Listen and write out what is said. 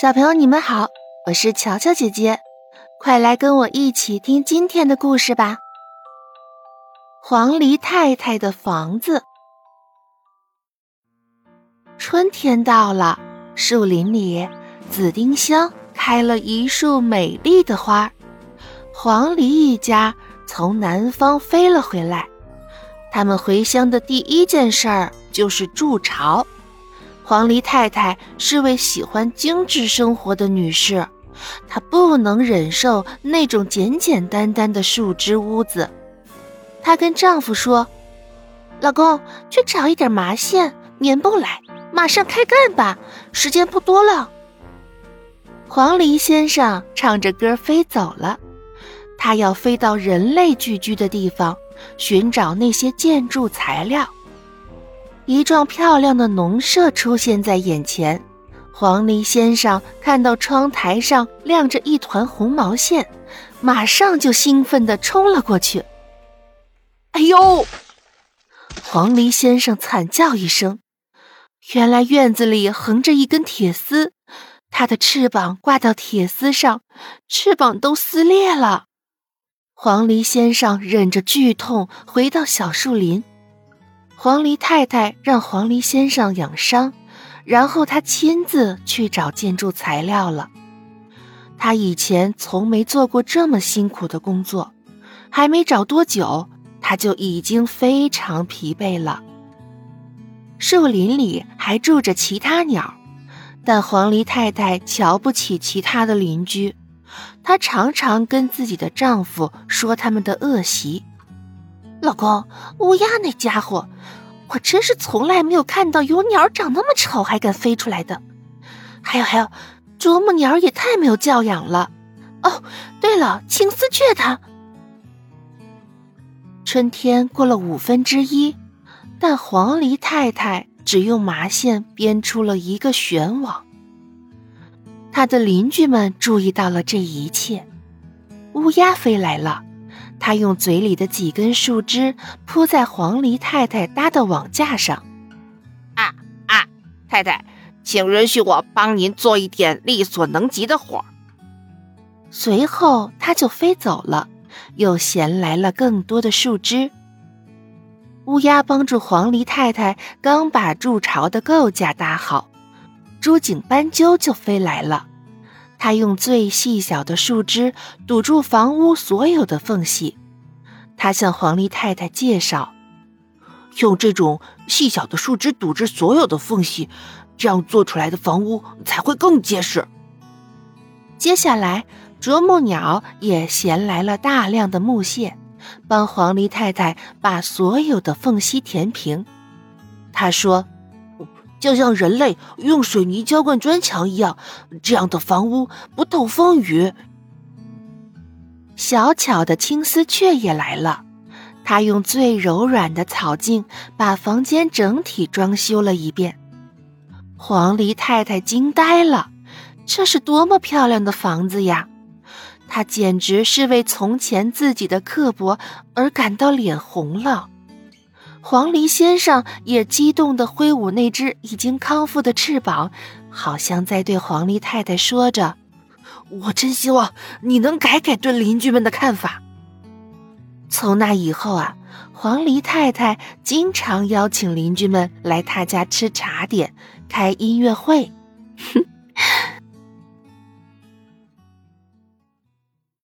小朋友，你们好，我是乔乔姐姐，快来跟我一起听今天的故事吧。黄鹂太太的房子。春天到了，树林里紫丁香开了一束美丽的花。黄鹂一家从南方飞了回来，他们回乡的第一件事儿就是筑巢。黄鹂太太是位喜欢精致生活的女士，她不能忍受那种简简单单的树枝屋子。她跟丈夫说：“老公，去找一点麻线、棉布来，马上开干吧，时间不多了。”黄鹂先生唱着歌飞走了，他要飞到人类聚居的地方，寻找那些建筑材料。一幢漂亮的农舍出现在眼前，黄鹂先生看到窗台上亮着一团红毛线，马上就兴奋地冲了过去。哎呦！黄鹂先生惨叫一声，原来院子里横着一根铁丝，它的翅膀挂到铁丝上，翅膀都撕裂了。黄鹂先生忍着剧痛回到小树林。黄鹂太太让黄鹂先生养伤，然后他亲自去找建筑材料了。他以前从没做过这么辛苦的工作，还没找多久，他就已经非常疲惫了。树林里还住着其他鸟，但黄鹂太太瞧不起其他的邻居，她常常跟自己的丈夫说他们的恶习。老公，乌鸦那家伙，我真是从来没有看到有鸟长那么丑还敢飞出来的。还有还有，啄木鸟也太没有教养了。哦，对了，青丝雀它。春天过了五分之一，但黄鹂太太只用麻线编出了一个悬网。他的邻居们注意到了这一切，乌鸦飞来了。他用嘴里的几根树枝铺在黄鹂太太搭的网架上。啊啊，太太，请允许我帮您做一点力所能及的活儿。随后他就飞走了，又衔来了更多的树枝。乌鸦帮助黄鹂太太刚把筑巢的构架搭好，朱颈斑鸠就飞来了。他用最细小的树枝堵住房屋所有的缝隙。他向黄鹂太太介绍，用这种细小的树枝堵住所有的缝隙，这样做出来的房屋才会更结实。接下来，啄木鸟也衔来了大量的木屑，帮黄鹂太太把所有的缝隙填平。他说。就像人类用水泥浇灌砖墙一样，这样的房屋不透风雨。小巧的青丝雀也来了，它用最柔软的草茎把房间整体装修了一遍。黄鹂太太惊呆了，这是多么漂亮的房子呀！她简直是为从前自己的刻薄而感到脸红了。黄鹂先生也激动地挥舞那只已经康复的翅膀，好像在对黄鹂太太说着：“我真希望你能改改对邻居们的看法。”从那以后啊，黄鹂太太经常邀请邻居们来她家吃茶点、开音乐会。哼